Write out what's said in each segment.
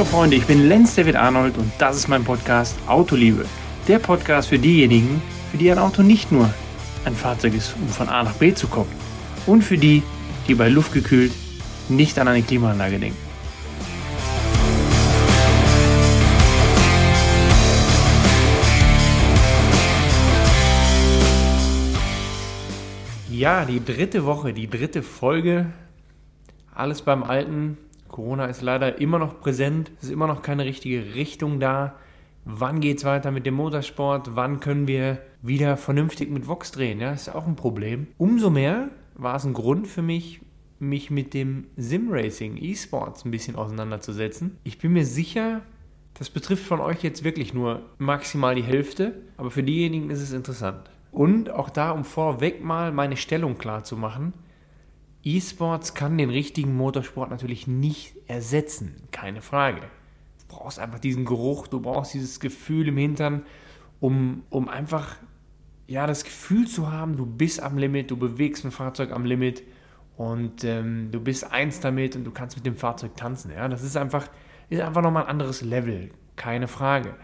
Hallo Freunde, ich bin Lenz David Arnold und das ist mein Podcast Autoliebe. Der Podcast für diejenigen, für die ein Auto nicht nur ein Fahrzeug ist, um von A nach B zu kommen. Und für die, die bei Luft gekühlt nicht an eine Klimaanlage denken. Ja, die dritte Woche, die dritte Folge. Alles beim Alten. Corona ist leider immer noch präsent. Es ist immer noch keine richtige Richtung da. Wann geht es weiter mit dem Motorsport? Wann können wir wieder vernünftig mit Vox drehen? Ja, das ist auch ein Problem. Umso mehr war es ein Grund für mich, mich mit dem Sim-Racing, E-Sports ein bisschen auseinanderzusetzen. Ich bin mir sicher, das betrifft von euch jetzt wirklich nur maximal die Hälfte, aber für diejenigen ist es interessant. Und auch da, um vorweg mal meine Stellung klar zu machen, E-Sports kann den richtigen Motorsport natürlich nicht ersetzen, keine Frage. Du brauchst einfach diesen Geruch, du brauchst dieses Gefühl im Hintern, um, um einfach ja, das Gefühl zu haben, du bist am Limit, du bewegst ein Fahrzeug am Limit und ähm, du bist eins damit und du kannst mit dem Fahrzeug tanzen. Ja? Das ist einfach, ist einfach nochmal ein anderes Level, keine Frage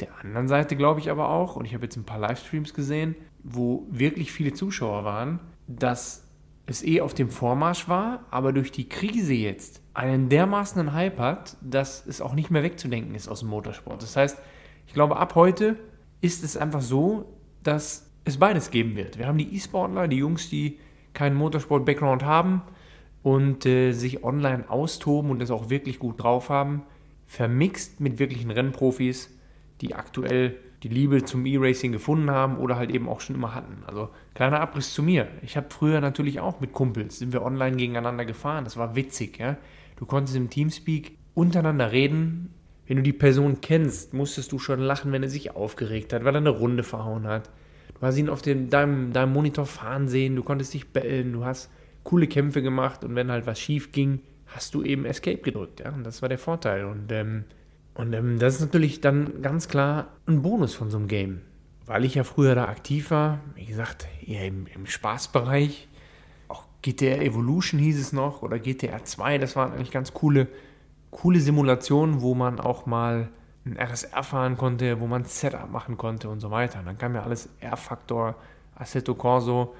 der anderen Seite glaube ich aber auch, und ich habe jetzt ein paar Livestreams gesehen, wo wirklich viele Zuschauer waren, dass es eh auf dem Vormarsch war, aber durch die Krise jetzt einen dermaßen Hype hat, dass es auch nicht mehr wegzudenken ist aus dem Motorsport. Das heißt, ich glaube, ab heute ist es einfach so, dass es beides geben wird. Wir haben die E-Sportler, die Jungs, die keinen Motorsport-Background haben und äh, sich online austoben und es auch wirklich gut drauf haben, vermixt mit wirklichen Rennprofis die aktuell die Liebe zum E-Racing gefunden haben oder halt eben auch schon immer hatten. Also kleiner Abriss zu mir. Ich habe früher natürlich auch mit Kumpels, sind wir online gegeneinander gefahren. Das war witzig, ja. Du konntest im Teamspeak untereinander reden. Wenn du die Person kennst, musstest du schon lachen, wenn er sich aufgeregt hat, weil er eine Runde verhauen hat. Du hast ihn auf dem, deinem, deinem Monitor fahren sehen, du konntest dich bellen, du hast coole Kämpfe gemacht und wenn halt was schief ging, hast du eben Escape gedrückt, ja. Und das war der Vorteil. Und ähm, und ähm, das ist natürlich dann ganz klar ein Bonus von so einem Game. Weil ich ja früher da aktiv war, wie gesagt, eher im, im Spaßbereich. Auch GTR Evolution hieß es noch oder GTR 2, das waren eigentlich ganz coole, coole Simulationen, wo man auch mal ein RSR fahren konnte, wo man Setup machen konnte und so weiter. Und dann kam ja alles R-Faktor, Assetto Corso,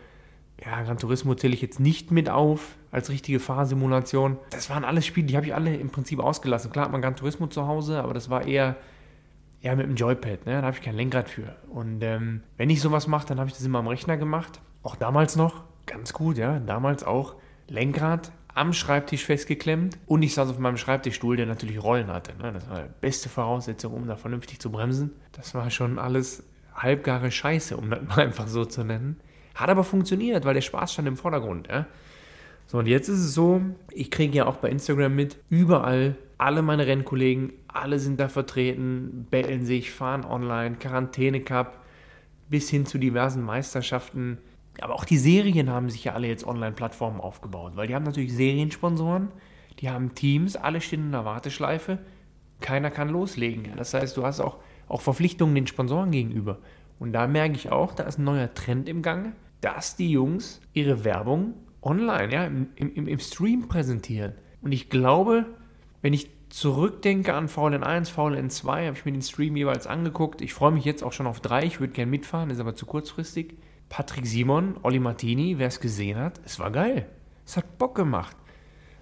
ja, Gran Turismo zähle ich jetzt nicht mit auf als richtige Fahrsimulation. Das waren alles Spiele, die habe ich alle im Prinzip ausgelassen. Klar hat man Gran Turismo zu Hause, aber das war eher, eher mit dem Joypad. Ne? Da habe ich kein Lenkrad für. Und ähm, wenn ich sowas mache, dann habe ich das immer am Rechner gemacht. Auch damals noch, ganz gut, ja, damals auch Lenkrad am Schreibtisch festgeklemmt und ich saß auf meinem Schreibtischstuhl, der natürlich Rollen hatte. Ne? Das war die beste Voraussetzung, um da vernünftig zu bremsen. Das war schon alles halbgare Scheiße, um das mal einfach so zu nennen. Hat aber funktioniert, weil der Spaß stand im Vordergrund. Ja? So, und jetzt ist es so, ich kriege ja auch bei Instagram mit, überall, alle meine Rennkollegen, alle sind da vertreten, bellen sich, fahren online, Quarantäne-Cup, bis hin zu diversen Meisterschaften. Aber auch die Serien haben sich ja alle jetzt Online-Plattformen aufgebaut, weil die haben natürlich Seriensponsoren, die haben Teams, alle stehen in der Warteschleife, keiner kann loslegen. Das heißt, du hast auch, auch Verpflichtungen den Sponsoren gegenüber. Und da merke ich auch, da ist ein neuer Trend im Gange, dass die Jungs ihre Werbung online, ja, im, im, im Stream präsentieren. Und ich glaube, wenn ich zurückdenke an VLN1, VLN2, habe ich mir den Stream jeweils angeguckt. Ich freue mich jetzt auch schon auf drei. Ich würde gerne mitfahren, ist aber zu kurzfristig. Patrick Simon, Olli Martini, wer es gesehen hat, es war geil. Es hat Bock gemacht.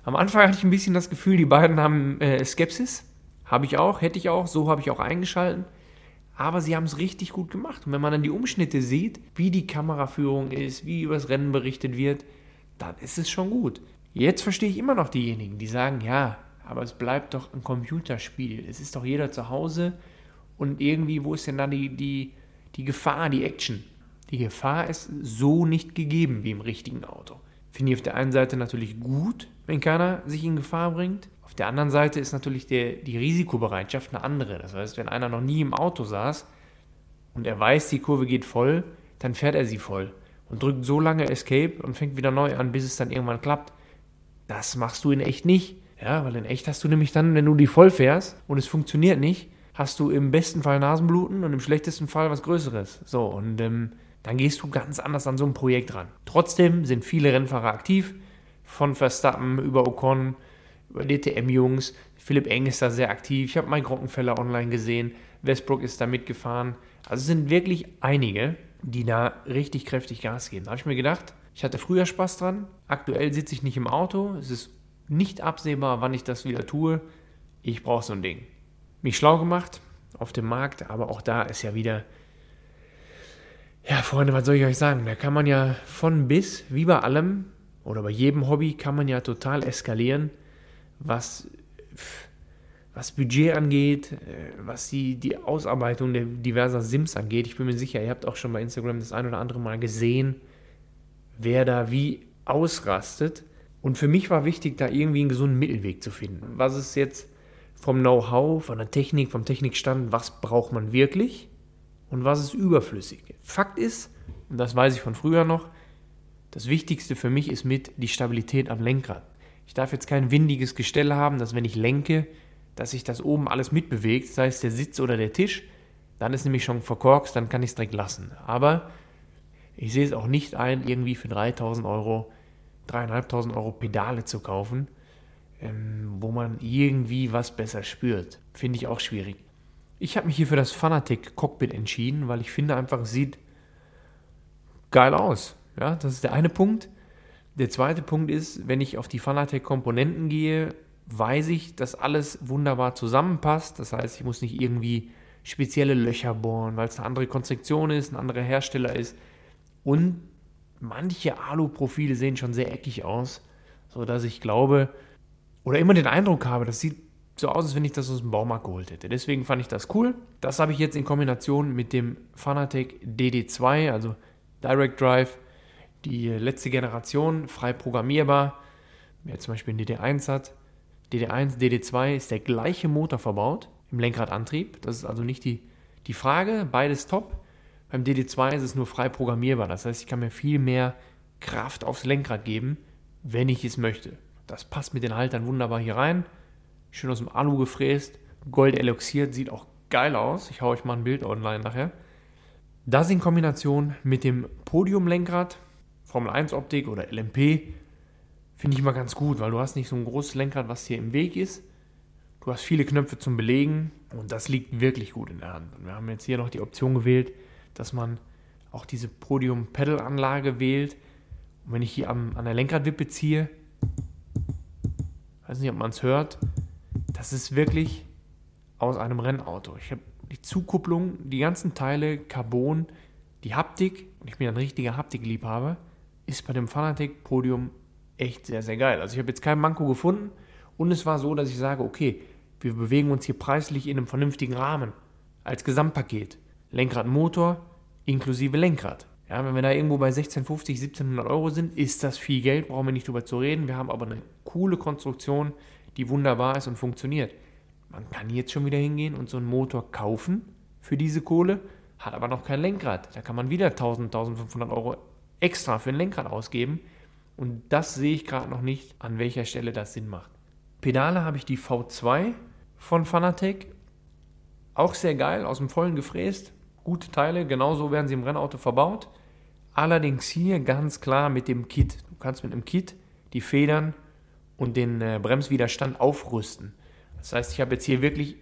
Am Anfang hatte ich ein bisschen das Gefühl, die beiden haben äh, Skepsis. Habe ich auch, hätte ich auch, so habe ich auch eingeschalten aber sie haben es richtig gut gemacht. Und wenn man dann die Umschnitte sieht, wie die Kameraführung ist, wie über das Rennen berichtet wird, dann ist es schon gut. Jetzt verstehe ich immer noch diejenigen, die sagen, ja, aber es bleibt doch ein Computerspiel. Es ist doch jeder zu Hause und irgendwie, wo ist denn da die, die, die Gefahr, die Action? Die Gefahr ist so nicht gegeben wie im richtigen Auto. Finde ich auf der einen Seite natürlich gut, wenn keiner sich in Gefahr bringt der anderen Seite ist natürlich der, die Risikobereitschaft eine andere. Das heißt, wenn einer noch nie im Auto saß und er weiß, die Kurve geht voll, dann fährt er sie voll und drückt so lange Escape und fängt wieder neu an, bis es dann irgendwann klappt. Das machst du in echt nicht. Ja, weil in echt hast du nämlich dann, wenn du die voll fährst und es funktioniert nicht, hast du im besten Fall Nasenbluten und im schlechtesten Fall was Größeres. So, und ähm, dann gehst du ganz anders an so ein Projekt ran. Trotzdem sind viele Rennfahrer aktiv, von Verstappen über Ocon über DTM-Jungs. Philipp Eng ist da sehr aktiv. Ich habe Mike Rockenfeller online gesehen. Westbrook ist da mitgefahren. Also es sind wirklich einige, die da richtig kräftig Gas geben. Da habe ich mir gedacht, ich hatte früher Spaß dran. Aktuell sitze ich nicht im Auto. Es ist nicht absehbar, wann ich das wieder tue. Ich brauche so ein Ding. Mich schlau gemacht auf dem Markt, aber auch da ist ja wieder. Ja, Freunde, was soll ich euch sagen? Da kann man ja von bis, wie bei allem oder bei jedem Hobby, kann man ja total eskalieren, was was Budget angeht, äh, was die, die Ausarbeitung der diverser Sims angeht. Ich bin mir sicher, ihr habt auch schon bei Instagram das ein oder andere Mal gesehen, wer da wie ausrastet. Und für mich war wichtig, da irgendwie einen gesunden Mittelweg zu finden. Was ist jetzt vom Know-how, von der Technik, vom Technikstand, was braucht man wirklich und was ist überflüssig? Fakt ist, und das weiß ich von früher noch, das Wichtigste für mich ist mit die Stabilität am Lenkrad. Ich darf jetzt kein windiges Gestell haben, dass wenn ich lenke, dass sich das oben alles mitbewegt, sei es der Sitz oder der Tisch, dann ist nämlich schon verkorkst, dann kann ich es direkt lassen. Aber ich sehe es auch nicht ein, irgendwie für 3000 Euro, 3500 Euro Pedale zu kaufen, ähm, wo man irgendwie was besser spürt. Finde ich auch schwierig. Ich habe mich hier für das Fanatec Cockpit entschieden, weil ich finde einfach, es sieht geil aus. Ja, das ist der eine Punkt. Der zweite Punkt ist, wenn ich auf die Fanatec Komponenten gehe, weiß ich, dass alles wunderbar zusammenpasst. Das heißt, ich muss nicht irgendwie spezielle Löcher bohren, weil es eine andere Konstruktion ist, ein anderer Hersteller ist. Und manche Alu-Profile sehen schon sehr eckig aus, sodass ich glaube oder immer den Eindruck habe, das sieht so aus, als wenn ich das aus dem Baumarkt geholt hätte. Deswegen fand ich das cool. Das habe ich jetzt in Kombination mit dem Fanatec DD2, also Direct Drive, die letzte Generation, frei programmierbar. Wer zum Beispiel einen DD1 hat, DD1, DD2 ist der gleiche Motor verbaut im Lenkradantrieb. Das ist also nicht die, die Frage, beides top. Beim DD2 ist es nur frei programmierbar. Das heißt, ich kann mir viel mehr Kraft aufs Lenkrad geben, wenn ich es möchte. Das passt mit den Haltern wunderbar hier rein. Schön aus dem Alu gefräst, gold eloxiert, sieht auch geil aus. Ich haue euch mal ein Bild online nachher. Das in Kombination mit dem Podiumlenkrad, Formel 1 Optik oder LMP, Finde ich immer ganz gut, weil du hast nicht so ein großes Lenkrad, was hier im Weg ist. Du hast viele Knöpfe zum Belegen und das liegt wirklich gut in der Hand. Und wir haben jetzt hier noch die Option gewählt, dass man auch diese Podium-Pedal-Anlage wählt. Und wenn ich hier am, an der Lenkradwippe ziehe, weiß nicht, ob man es hört, das ist wirklich aus einem Rennauto. Ich habe die Zukupplung, die ganzen Teile, Carbon, die Haptik, und ich bin ein richtiger Haptikliebhaber, ist bei dem Fanatec Podium echt sehr, sehr geil. Also ich habe jetzt kein Manko gefunden und es war so, dass ich sage, okay, wir bewegen uns hier preislich in einem vernünftigen Rahmen. Als Gesamtpaket. Lenkrad, Motor inklusive Lenkrad. Ja, wenn wir da irgendwo bei 1650, 1700 Euro sind, ist das viel Geld, brauchen wir nicht drüber zu reden. Wir haben aber eine coole Konstruktion, die wunderbar ist und funktioniert. Man kann jetzt schon wieder hingehen und so einen Motor kaufen für diese Kohle, hat aber noch kein Lenkrad. Da kann man wieder 1000, 1500 Euro extra für ein Lenkrad ausgeben. Und das sehe ich gerade noch nicht, an welcher Stelle das Sinn macht. Pedale habe ich die V2 von Fanatec. Auch sehr geil, aus dem Vollen gefräst. Gute Teile, genauso werden sie im Rennauto verbaut. Allerdings hier ganz klar mit dem Kit. Du kannst mit einem Kit die Federn und den äh, Bremswiderstand aufrüsten. Das heißt, ich habe jetzt hier wirklich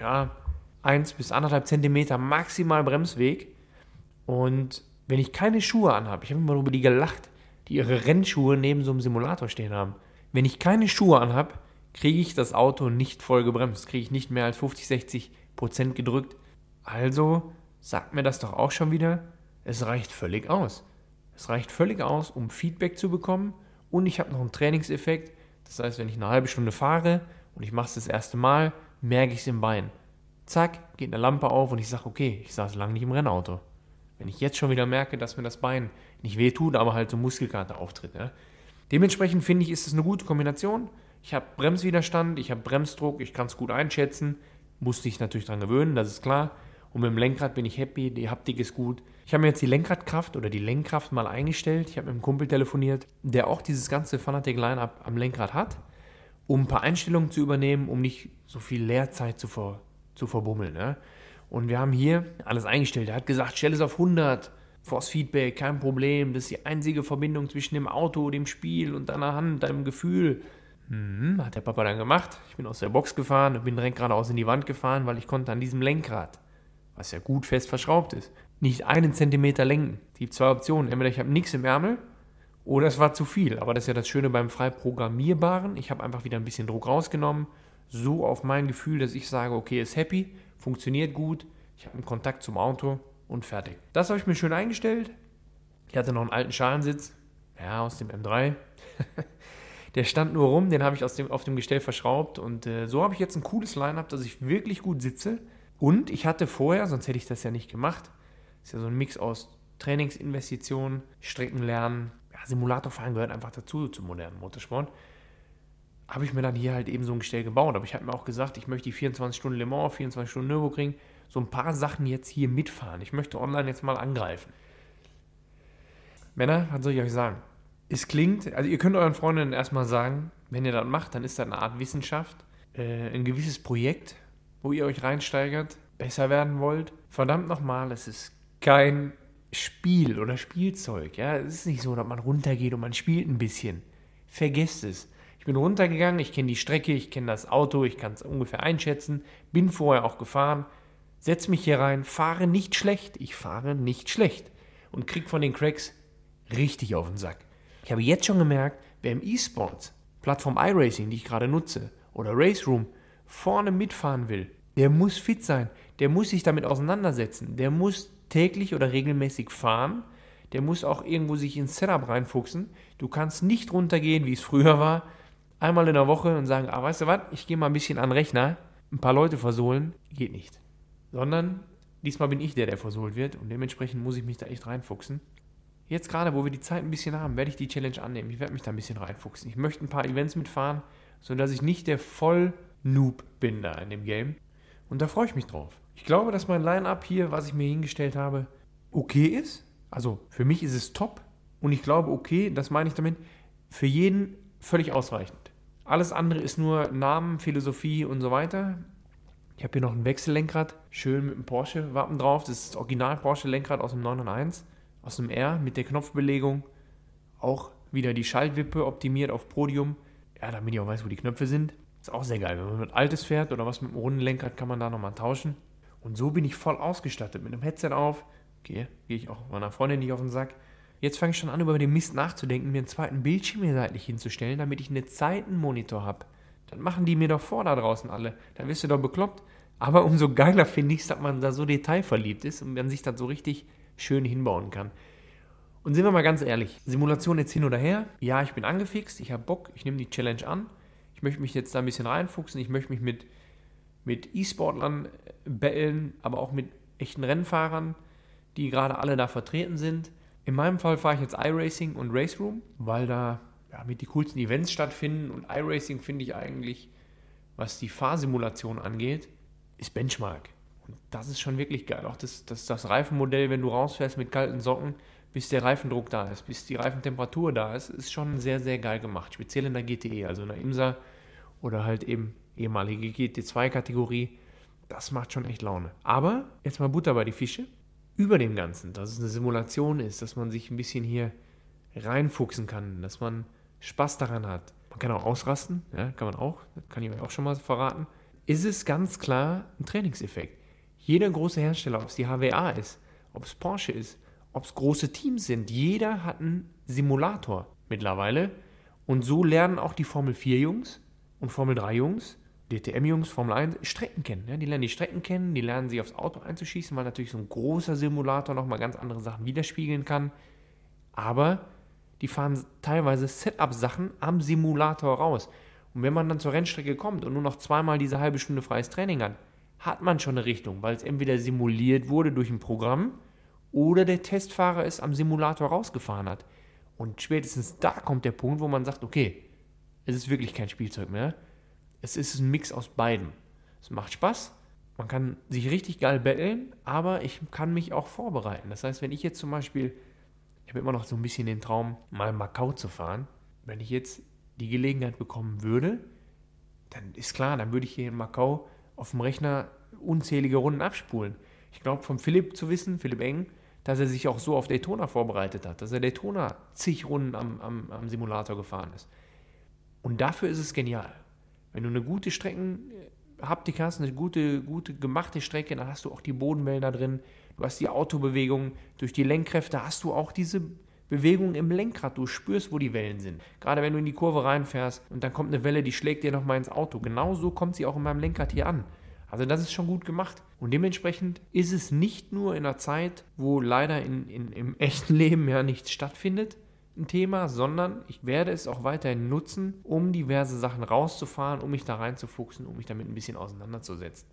ja, 1 bis 1,5 cm maximal Bremsweg. Und wenn ich keine Schuhe anhabe, ich habe immer über die gelacht, die ihre Rennschuhe neben so einem Simulator stehen haben. Wenn ich keine Schuhe anhab, kriege ich das Auto nicht voll gebremst, kriege ich nicht mehr als 50, 60 Prozent gedrückt. Also sagt mir das doch auch schon wieder, es reicht völlig aus. Es reicht völlig aus, um Feedback zu bekommen und ich habe noch einen Trainingseffekt. Das heißt, wenn ich eine halbe Stunde fahre und ich mache es das erste Mal, merke ich es im Bein. Zack, geht eine Lampe auf und ich sage, okay, ich saß lange nicht im Rennauto. Wenn ich jetzt schon wieder merke, dass mir das Bein nicht wehtut, aber halt so Muskelkater auftritt. Ja. Dementsprechend finde ich, ist es eine gute Kombination. Ich habe Bremswiderstand, ich habe Bremsdruck, ich kann es gut einschätzen. Muss dich natürlich daran gewöhnen, das ist klar. Und mit dem Lenkrad bin ich happy, die Haptik ist gut. Ich habe mir jetzt die Lenkradkraft oder die Lenkkraft mal eingestellt. Ich habe mit einem Kumpel telefoniert, der auch dieses ganze Fanatec Line-Up am Lenkrad hat, um ein paar Einstellungen zu übernehmen, um nicht so viel Leerzeit zu, ver, zu verbummeln. Ja. Und wir haben hier alles eingestellt. Er hat gesagt, stell es auf 100. Force Feedback, kein Problem. Das ist die einzige Verbindung zwischen dem Auto, dem Spiel und deiner Hand, deinem Gefühl. Hm, hat der Papa dann gemacht. Ich bin aus der Box gefahren und bin direkt geradeaus in die Wand gefahren, weil ich konnte an diesem Lenkrad, was ja gut fest verschraubt ist, nicht einen Zentimeter lenken. Es gibt zwei Optionen. Entweder ich habe nichts im Ärmel oder es war zu viel. Aber das ist ja das Schöne beim frei programmierbaren. Ich habe einfach wieder ein bisschen Druck rausgenommen. So auf mein Gefühl, dass ich sage, okay, ist happy, funktioniert gut. Ich habe einen Kontakt zum Auto und fertig. Das habe ich mir schön eingestellt. Ich hatte noch einen alten Schalensitz, ja, aus dem M3. Der stand nur rum, den habe ich aus dem, auf dem Gestell verschraubt und äh, so habe ich jetzt ein cooles Line-Up, dass ich wirklich gut sitze. Und ich hatte vorher, sonst hätte ich das ja nicht gemacht, ist ja so ein Mix aus Trainingsinvestitionen, Streckenlernen, ja, Simulatorfahren gehört einfach dazu zum modernen Motorsport. Habe ich mir dann hier halt eben so ein Gestell gebaut. Aber ich habe mir auch gesagt, ich möchte die 24 Stunden Le Mans, 24 Stunden Nürburgring, so ein paar Sachen jetzt hier mitfahren. Ich möchte online jetzt mal angreifen. Männer, was soll ich euch sagen? Es klingt, also ihr könnt euren Freundinnen erstmal sagen, wenn ihr das macht, dann ist das eine Art Wissenschaft, äh, ein gewisses Projekt, wo ihr euch reinsteigert, besser werden wollt. Verdammt nochmal, es ist kein Spiel oder Spielzeug. Ja, es ist nicht so, dass man runtergeht und man spielt ein bisschen. Vergesst es. Ich bin runtergegangen, ich kenne die Strecke, ich kenne das Auto, ich kann es ungefähr einschätzen, bin vorher auch gefahren, setze mich hier rein, fahre nicht schlecht. Ich fahre nicht schlecht und krieg von den Cracks richtig auf den Sack. Ich habe jetzt schon gemerkt, wer im E-Sports, Plattform iRacing, die ich gerade nutze, oder Race Room, vorne mitfahren will, der muss fit sein, der muss sich damit auseinandersetzen, der muss täglich oder regelmäßig fahren, der muss auch irgendwo sich ins Setup reinfuchsen. Du kannst nicht runtergehen, wie es früher war, einmal in der Woche und sagen, ah, weißt du was, ich gehe mal ein bisschen an den Rechner, ein paar Leute versohlen, geht nicht. Sondern diesmal bin ich der, der versohlt wird und dementsprechend muss ich mich da echt reinfuchsen. Jetzt gerade, wo wir die Zeit ein bisschen haben, werde ich die Challenge annehmen. Ich werde mich da ein bisschen reinfuchsen. Ich möchte ein paar Events mitfahren, sodass ich nicht der Voll-Noob bin da in dem Game. Und da freue ich mich drauf. Ich glaube, dass mein Line-Up hier, was ich mir hingestellt habe, okay ist. Also für mich ist es top. Und ich glaube, okay, das meine ich damit, für jeden völlig ausreichend. Alles andere ist nur Namen, Philosophie und so weiter. Ich habe hier noch ein Wechsellenkrad, schön mit einem Porsche-Wappen drauf. Das ist das Original Porsche-Lenkrad aus dem 991 aus dem R mit der Knopfbelegung. Auch wieder die Schaltwippe optimiert auf Podium. Ja, damit ich auch weiß, wo die Knöpfe sind. Ist auch sehr geil. Wenn man mit altes fährt oder was mit einem runden Lenkrad, kann man da nochmal tauschen. Und so bin ich voll ausgestattet mit einem Headset auf. Okay, gehe ich auch meiner Freundin nicht auf den Sack. Jetzt fange ich schon an, über den Mist nachzudenken, mir einen zweiten Bildschirm hier seitlich hinzustellen, damit ich einen Zeitenmonitor habe. Dann machen die mir doch vor da draußen alle. Dann wirst du doch bekloppt. Aber umso geiler finde ich es, dass man da so detailverliebt ist und man sich das so richtig schön hinbauen kann. Und sind wir mal ganz ehrlich, Simulation jetzt hin oder her, ja, ich bin angefixt, ich habe Bock, ich nehme die Challenge an, ich möchte mich jetzt da ein bisschen reinfuchsen, ich möchte mich mit, mit E-Sportlern äh, bellen, aber auch mit echten Rennfahrern, die gerade alle da vertreten sind. In meinem Fall fahre ich jetzt iRacing und Race Room, weil da ja, mit die coolsten Events stattfinden und iRacing finde ich eigentlich, was die Fahrsimulation angeht, ist Benchmark. Und das ist schon wirklich geil. Auch das, das, das Reifenmodell, wenn du rausfährst mit kalten Socken, bis der Reifendruck da ist, bis die Reifentemperatur da ist, ist schon sehr, sehr geil gemacht. Speziell in der GTE, also in der IMSA oder halt eben ehemalige GT2-Kategorie. Das macht schon echt Laune. Aber jetzt mal Butter bei die Fische. Über dem Ganzen, dass es eine Simulation ist, dass man sich ein bisschen hier reinfuchsen kann, dass man Spaß daran hat. Man kann auch ausrasten, ja, kann man auch, kann ich euch auch schon mal verraten. Ist es ganz klar ein Trainingseffekt. Jeder große Hersteller, ob es die HWA ist, ob es Porsche ist, ob es große Teams sind, jeder hat einen Simulator mittlerweile. Und so lernen auch die Formel 4 Jungs und Formel 3 Jungs, DTM Jungs, Formel 1 Strecken kennen. Ja, die lernen die Strecken kennen, die lernen sich aufs Auto einzuschießen, weil natürlich so ein großer Simulator nochmal ganz andere Sachen widerspiegeln kann. Aber die fahren teilweise Setup-Sachen am Simulator raus. Und wenn man dann zur Rennstrecke kommt und nur noch zweimal diese halbe Stunde freies Training hat, hat man schon eine Richtung, weil es entweder simuliert wurde durch ein Programm oder der Testfahrer es am Simulator rausgefahren hat. Und spätestens da kommt der Punkt, wo man sagt, okay, es ist wirklich kein Spielzeug mehr. Es ist ein Mix aus beiden. Es macht Spaß, man kann sich richtig geil betteln, aber ich kann mich auch vorbereiten. Das heißt, wenn ich jetzt zum Beispiel, ich habe immer noch so ein bisschen den Traum, mal Macau zu fahren, wenn ich jetzt die Gelegenheit bekommen würde, dann ist klar, dann würde ich hier in Macau auf dem Rechner unzählige Runden abspulen. Ich glaube, von Philipp zu wissen, Philipp Eng, dass er sich auch so auf Daytona vorbereitet hat, dass er Daytona zig Runden am, am, am Simulator gefahren ist. Und dafür ist es genial. Wenn du eine gute Streckenhaptik hast, eine gute, gute gemachte Strecke, dann hast du auch die Bodenwellen da drin, du hast die Autobewegung, durch die Lenkkräfte hast du auch diese Bewegung im Lenkrad. Du spürst, wo die Wellen sind. Gerade wenn du in die Kurve reinfährst und dann kommt eine Welle, die schlägt dir nochmal ins Auto. Genauso kommt sie auch in meinem Lenkrad hier an. Also das ist schon gut gemacht. Und dementsprechend ist es nicht nur in einer Zeit, wo leider in, in, im echten Leben ja nichts stattfindet, ein Thema, sondern ich werde es auch weiterhin nutzen, um diverse Sachen rauszufahren, um mich da reinzufuchsen, um mich damit ein bisschen auseinanderzusetzen.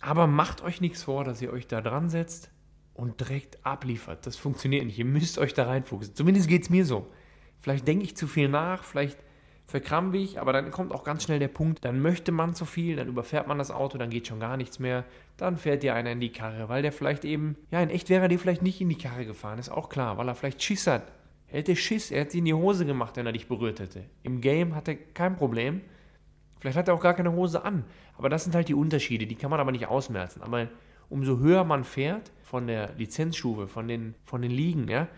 Aber macht euch nichts vor, dass ihr euch da dran setzt und direkt abliefert. Das funktioniert nicht. Ihr müsst euch da reinfuchsen. Zumindest geht es mir so. Vielleicht denke ich zu viel nach, vielleicht verkrampfe ich, aber dann kommt auch ganz schnell der Punkt, dann möchte man zu viel, dann überfährt man das Auto, dann geht schon gar nichts mehr, dann fährt dir einer in die Karre, weil der vielleicht eben, ja, in echt wäre er dir vielleicht nicht in die Karre gefahren, ist auch klar, weil er vielleicht Schiss hat. Er hätte Schiss, er hätte sie in die Hose gemacht, wenn er dich berührt hätte. Im Game hat er kein Problem. Vielleicht hat er auch gar keine Hose an. Aber das sind halt die Unterschiede, die kann man aber nicht ausmerzen. Aber umso höher man fährt von der Lizenzstufe, von den, von den Ligen, ja,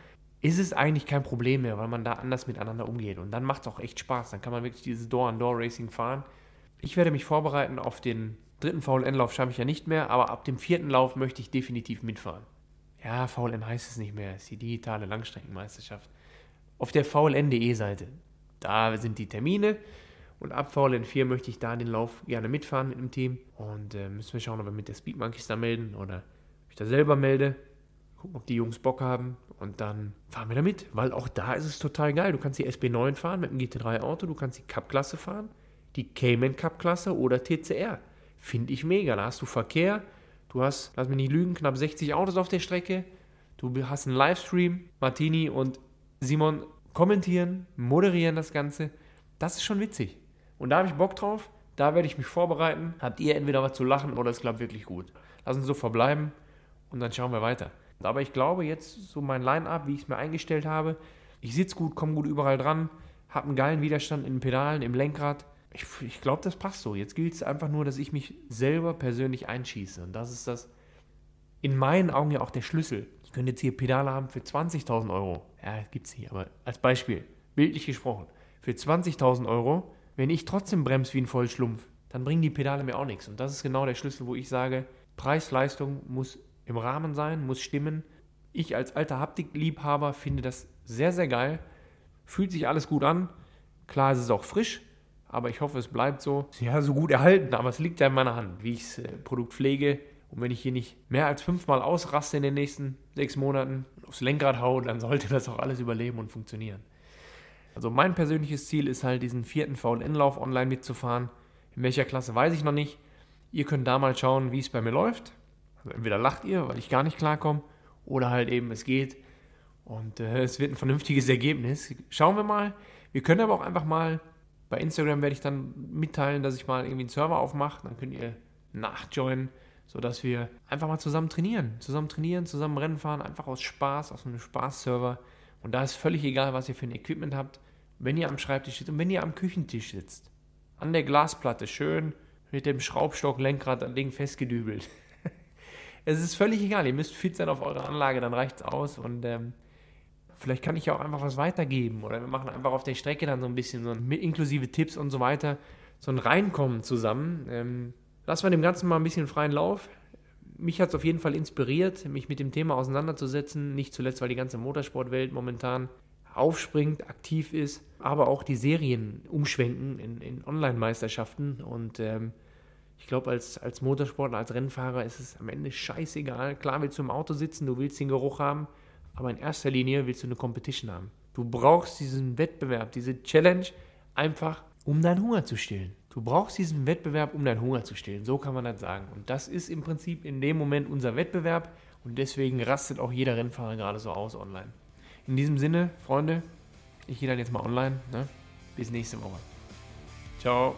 ist es eigentlich kein Problem mehr, weil man da anders miteinander umgeht. Und dann macht es auch echt Spaß. Dann kann man wirklich dieses Door-on-Door-Racing fahren. Ich werde mich vorbereiten auf den dritten VLN-Lauf, schaffe ich ja nicht mehr, aber ab dem vierten Lauf möchte ich definitiv mitfahren. Ja, VLN heißt es nicht mehr, es ist die digitale Langstreckenmeisterschaft. Auf der VLN.de-Seite, da sind die Termine und ab VLN 4 möchte ich da den Lauf gerne mitfahren mit dem Team und äh, müssen wir schauen, ob wir mit der Speed Monkeys da melden oder ich da selber melde gucken, ob die Jungs Bock haben und dann fahren wir da mit, weil auch da ist es total geil. Du kannst die SB9 fahren mit dem GT3-Auto, du kannst die Cup-Klasse fahren, die Cayman Cup-Klasse oder TCR. Finde ich mega. Da hast du Verkehr, du hast, lass mich nicht lügen, knapp 60 Autos auf der Strecke, du hast einen Livestream, Martini und Simon kommentieren, moderieren das Ganze. Das ist schon witzig. Und da habe ich Bock drauf. Da werde ich mich vorbereiten. Habt ihr entweder was zu lachen oder es klappt wirklich gut. Lass uns so verbleiben und dann schauen wir weiter. Aber ich glaube jetzt so mein Line-Up, wie ich es mir eingestellt habe, ich sitze gut, komme gut überall dran, habe einen geilen Widerstand in den Pedalen, im Lenkrad. Ich, ich glaube, das passt so. Jetzt gilt es einfach nur, dass ich mich selber persönlich einschieße. Und das ist das in meinen Augen ja auch der Schlüssel. Ich könnte jetzt hier Pedale haben für 20.000 Euro. Ja, gibt es nicht, aber als Beispiel, bildlich gesprochen, für 20.000 Euro, wenn ich trotzdem bremse wie ein Vollschlumpf, dann bringen die Pedale mir auch nichts. Und das ist genau der Schlüssel, wo ich sage, Preis-Leistung muss im Rahmen sein, muss stimmen. Ich als alter Haptikliebhaber finde das sehr, sehr geil. Fühlt sich alles gut an. Klar, es ist auch frisch, aber ich hoffe, es bleibt so. Ja, so gut erhalten, aber es liegt ja in meiner Hand, wie ich das äh, Produkt pflege. Und wenn ich hier nicht mehr als fünfmal ausraste in den nächsten sechs Monaten, aufs Lenkrad haue, dann sollte das auch alles überleben und funktionieren. Also mein persönliches Ziel ist halt, diesen vierten VLN-Lauf online mitzufahren. In welcher Klasse weiß ich noch nicht. Ihr könnt da mal schauen, wie es bei mir läuft. Also entweder lacht ihr, weil ich gar nicht klarkomme, oder halt eben es geht und äh, es wird ein vernünftiges Ergebnis. Schauen wir mal. Wir können aber auch einfach mal, bei Instagram werde ich dann mitteilen, dass ich mal irgendwie einen Server aufmache, dann könnt ihr nachjoinen, sodass wir einfach mal zusammen trainieren. Zusammen trainieren, zusammen Rennen fahren, einfach aus Spaß, aus einem Spaßserver. Und da ist völlig egal, was ihr für ein Equipment habt, wenn ihr am Schreibtisch sitzt und wenn ihr am Küchentisch sitzt. An der Glasplatte, schön mit dem Schraubstock Lenkrad an Ding festgedübelt. es ist völlig egal. Ihr müsst fit sein auf eure Anlage, dann reicht es aus. Und ähm, vielleicht kann ich ja auch einfach was weitergeben. Oder wir machen einfach auf der Strecke dann so ein bisschen, so mit inklusive Tipps und so weiter, so ein Reinkommen zusammen. Ähm, lassen wir dem Ganzen mal ein bisschen freien Lauf. Mich hat es auf jeden Fall inspiriert, mich mit dem Thema auseinanderzusetzen. Nicht zuletzt, weil die ganze Motorsportwelt momentan aufspringt, aktiv ist, aber auch die Serien umschwenken in, in Online-Meisterschaften. Und ähm, ich glaube, als, als Motorsportler, als Rennfahrer ist es am Ende scheißegal. Klar willst du im Auto sitzen, du willst den Geruch haben, aber in erster Linie willst du eine Competition haben. Du brauchst diesen Wettbewerb, diese Challenge einfach, um deinen Hunger zu stillen. Du brauchst diesen Wettbewerb, um deinen Hunger zu stillen. So kann man das sagen. Und das ist im Prinzip in dem Moment unser Wettbewerb und deswegen rastet auch jeder Rennfahrer gerade so aus online. In diesem Sinne, Freunde, ich gehe dann jetzt mal online. Ne? Bis nächste Woche. Ciao.